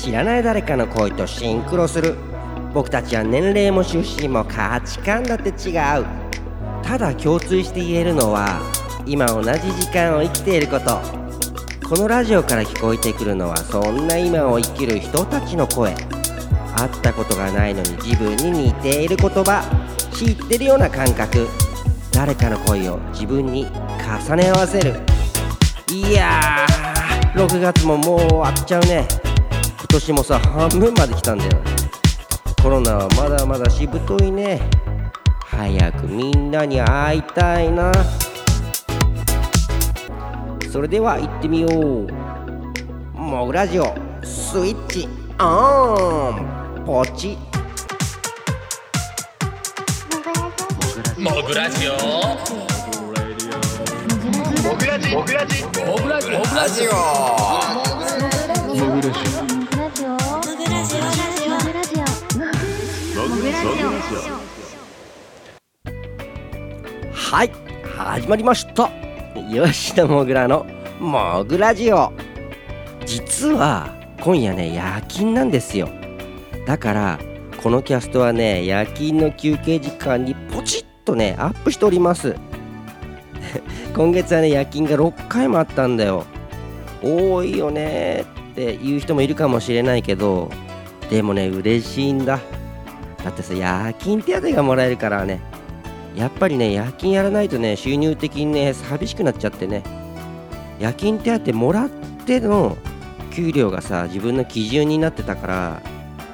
知らない誰かの声とシンクロする。僕たちは年齢も出身も価値観だって違う。ただ共通して言えるのは今同じ時間を生きていること。このラジオから聞こえてくるのはそんな今を生きる人たちの声。会ったことがないのに自分に似ている言葉。知ってるような感覚。誰かの声を自分に重ね合わせる。いやー6月ももう終わっちゃうね。年もさ半分まで来たんだよ。コロナはまだまだしぶといね。早くみんなに会いたいな。それでは行ってみよう。モグラジオスイッチオン。ポチ。モグラジオ。モグラジモグラジモグラジモグラジオはい始まりました。吉田もぐらのもぐラジオ。実は今夜ね夜勤なんですよ。だからこのキャストはね夜勤の休憩時間にポチッとねアップしております。今月はね夜勤が6回もあったんだよ。多いよねっていう人もいるかもしれないけどでもね嬉しいんだ。だってさ夜勤手当がもらえるからね。やっぱりね夜勤やらないとね収入的にね寂しくなっちゃってね。夜勤手当もらっての給料がさ自分の基準になってたから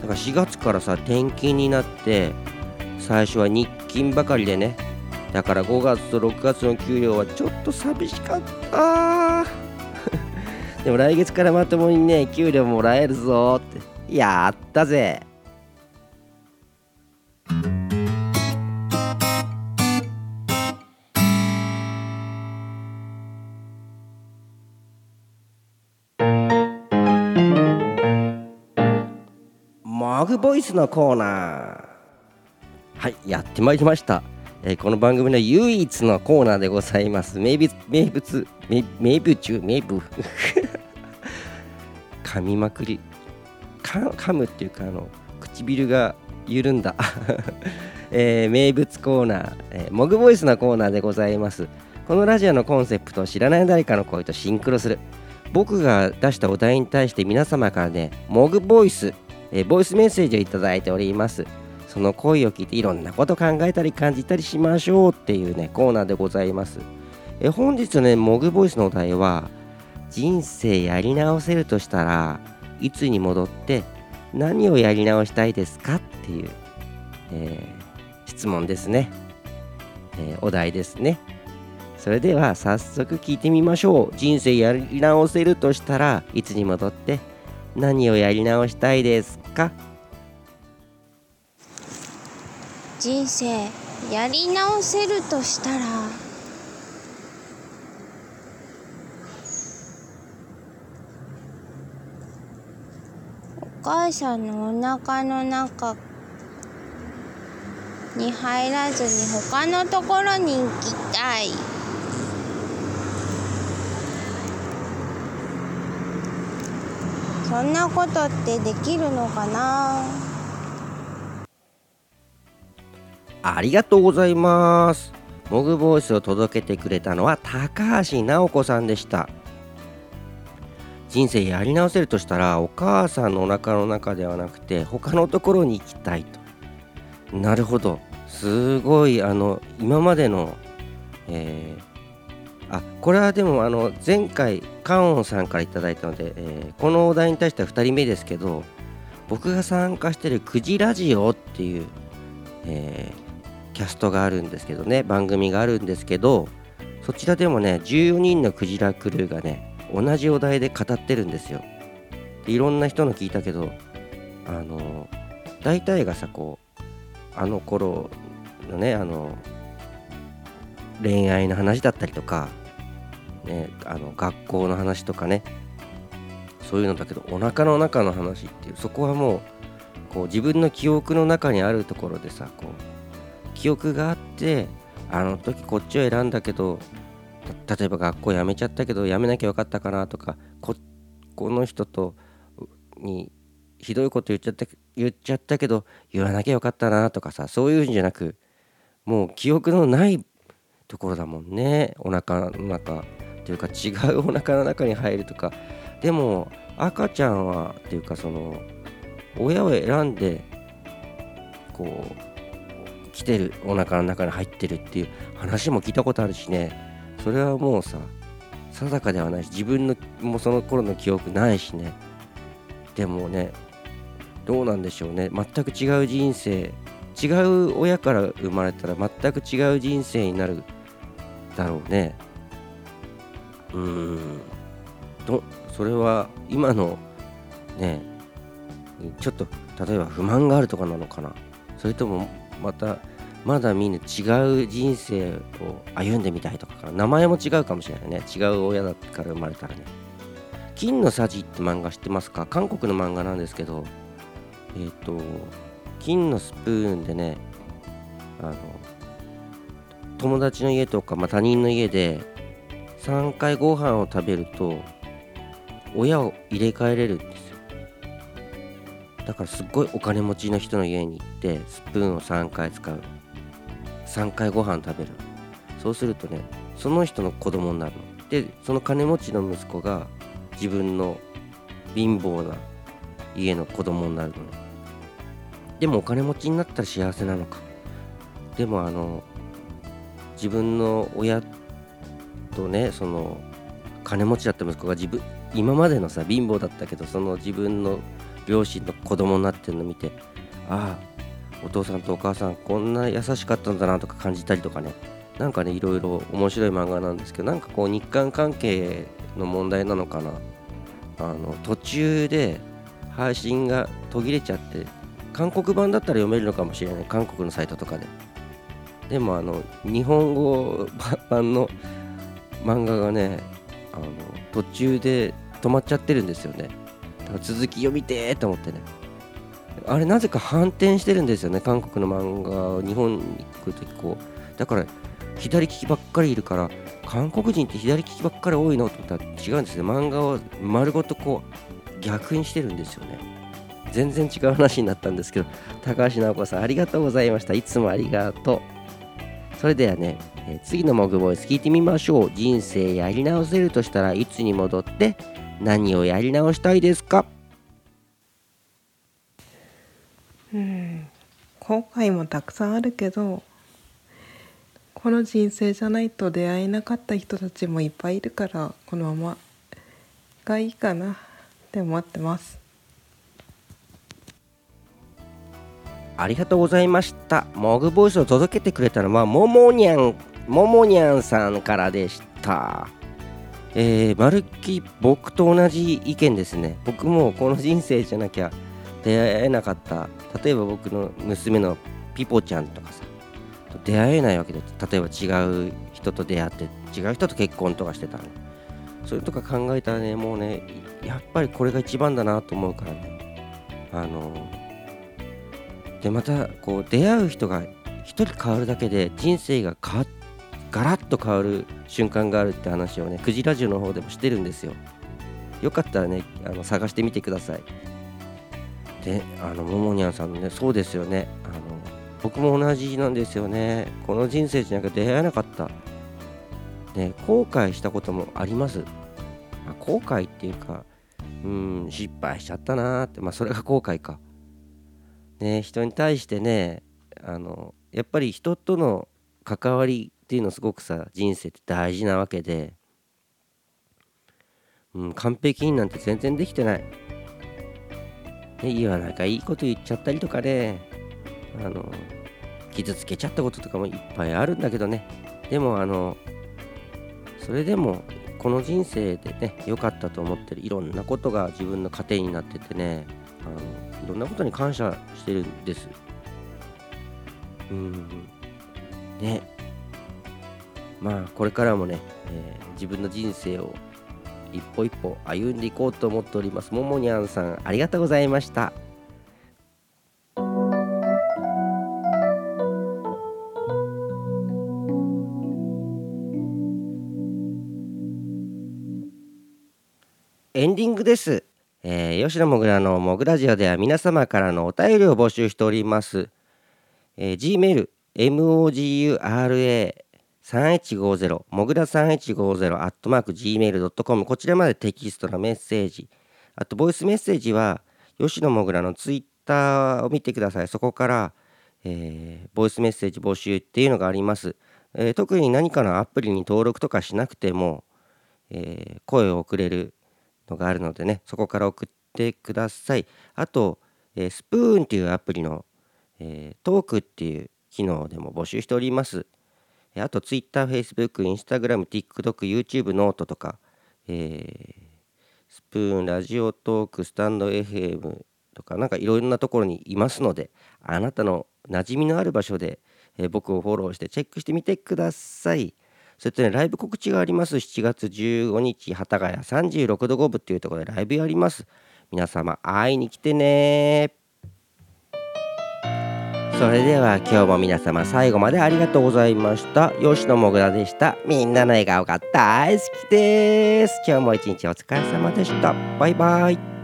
だから4月からさ転勤になって最初は日勤ばかりでね。だから5月と6月の給料はちょっと寂しかった。でも来月からまともにね給料もらえるぞって。やったぜ。ボイスのコーナー。はいやってまいりました、えーこの番組の唯一のコーナーでございます。名物名物名名物中名物 噛みまくり。か噛むっていうかあの唇が緩んだ、えー名物コーナー、えーモグボイスのコーナーでございます。このラジオのコンセプトを知らない誰かの声とシンクロする。僕が出したお題に対して皆様からねモグボイス、えボイスメッセージをいただいております。その声を聞いていろんなこと考えたり感じたりしましょうっていうねコーナーでございます。え本日のねモグボイスのお題は人生やり直せるとしたらいつに戻って何をやり直したいですかっていう、えー質問ですね、えーお題ですね。それでは早速聞いてみましょう。人生やり直せるとしたらいつに戻って何をやり直したいですか？人生やり直せるとしたら？お母さんのお腹の中に入らずに他のところに行きたい。そんなことってできるのかな？ありがとうございます。モグボイスを届けてくれたのは高橋直子さんでした。人生やり直せるとしたらお母さんのお腹の中ではなくて他のところに行きたいと。なるほど。すごいあの今までの、えーあこれはでもあの前回カオンさんからいただいたので、えーこのお題に対しては2人目ですけど僕が参加してる「くじラジオ」っていう、えーキャストがあるんですけどね番組があるんですけどそちらでもね14人のクジラクルーがね同じお題で語ってるんですよ。でいろんな人の聞いたけどあの大体がさこうあの頃のねあの恋愛の話だったりとか、ね、あの学校の話とかね。そういうのだけどお腹の中の話っていうそこはもうこう自分の記憶の中にあるところでさこう記憶があってあの時こっちを選んだけど例えば学校辞めちゃったけど辞めなきゃよかったかなとかここの人とにひどいこと言っちゃった言っちゃったけど言わなきゃよかったなとかさそういうんじゃなくもう記憶のないところだもんね。お腹の中というか違うお腹の中に入るとか。でも赤ちゃんはっていうかその親を選んでこう来てるお腹の中に入ってるっていう話も聞いたことあるしね。それはもうさ定かではないし自分のもうその頃の記憶ないしね。でもねどうなんでしょうね。全く違う人生違う親から生まれたら全く違う人生になるだろうね。うん。とそれは今のねちょっと例えば不満があるとかなのかな。それともまたまだみんな違う人生を歩んでみたいとかか名前も違うかもしれないね。違う親だから生まれたらね。金のさじって漫画知ってますか？韓国の漫画なんですけどえっ、ー、と金のスプーンでねあの友達の家とか、まあ、他人の家で3回ご飯を食べると親を入れ替えれるんですよ。だからすっごいお金持ちの人の家に行ってスプーンを3回使う。3回ご飯食べる。そうするとねその人の子供になるの。でその金持ちの息子が自分の貧乏な家の子供になるの。ねでもお金持ちになったら幸せなのか。でもあの自分の親とねその金持ちだった息子が自分今までのさ貧乏だったけどその自分の両親の子供になってるの見てああお父さんとお母さんこんな優しかったんだなとか感じたりとかね。なんかねいろいろ面白い漫画なんですけどなんかこう日韓関係の問題なのかな。あの途中で配信が途切れちゃって韓国版だったら読めるのかもしれない。韓国のサイトとかで。でもあの日本語版の漫画がねあの途中で止まっちゃってるんですよね。だ続き読みてーと思ってね。あれなぜか反転してるんですよね韓国の漫画を日本に来るときこう。だから左利きばっかりいるから韓国人って左利きばっかり多いのと思ったら違うんですね。漫画を丸ごとこう逆にしてるんですよね。全然違う話になったんですけど高橋直子さんありがとうございました。いつもありがとう。それではね、え、次のモグボイス聞いてみましょう。人生やり直せるとしたらいつに戻って何をやり直したいですか？うん後悔もたくさんあるけどこの人生じゃないと出会えなかった人たちもいっぱいいるからこのままがいいかなって思ってます。ありがとうございました。モグボイスを届けてくれたのはももにゃんももにゃんさんからでした。えー、まるっき僕と同じ意見ですね。僕もこの人生じゃなきゃ出会えなかった。例えば僕の娘のピポちゃんとかさ出会えないわけで例えば違う人と出会って違う人と結婚とかしてたの。それとか考えたらねもうねやっぱりこれが一番だなと思うからね。あのでまたこう出会う人が一人変わるだけで人生が変わガラッと変わる瞬間があるって話をねクジラジオの方でもしてるんですよ。よかったらねあの探してみてください。であのももにゃんさんのねそうですよね。あの僕も同じなんですよね。この人生じゃなく出会えなかった。ね後悔したこともあります、あ、後悔っていうかうん失敗しちゃったなーって。まあそれが後悔か。ね人に対してねあのやっぱり人との関わりっていうのすごくさ人生って大事なわけで、うん、完璧になんて全然できてない。ね、言わなんかいいこと言っちゃったりとかねあの傷つけちゃったこととかもいっぱいあるんだけどね。でもあのそれでもこの人生でね良かったと思ってるいろんなことが自分の糧になっててねあのろんなことに感謝してるんです。うん。ね。まあこれからもね、えー、自分の人生を一歩一歩歩んでいこうと思っております。ももにゃんさんありがとうございました。エンディングです、えー、吉野もぐらのもぐラジオでは皆様からのお便りを募集しております。えー、Gmail、mogura3150、もぐら3150、アットマーク gmail.com、こちらまでテキストのメッセージ、あと、ボイスメッセージは、吉野もぐらのツイッターを見てください。そこから、えー、ボイスメッセージ募集っていうのがあります。えー、特に何かのアプリに登録とかしなくても、えー、声を送れるのがあるのでねそこから送ってくださいあと、えー、スプーンっていうアプリの、えー、トークっていう機能でも募集しておりますあと Twitter、Facebook、Instagram、TikTok、YouTube、 note とか、えー、スプーン、ラジオトーク、スタンド FM とかなんかいろんなところにいますのであなたの馴染みのある場所で、えー、僕をフォローしてチェックしてみてください。それとね、ライブ告知があります。7月15日、幡ヶ谷36度5分っていうところでライブやります。皆様、会いに来てねそれでは今日も皆様最後までありがとうございました。吉野もぐらでした。みんなの笑顔が大好きです。今日も一日お疲れ様でした。バイバイ。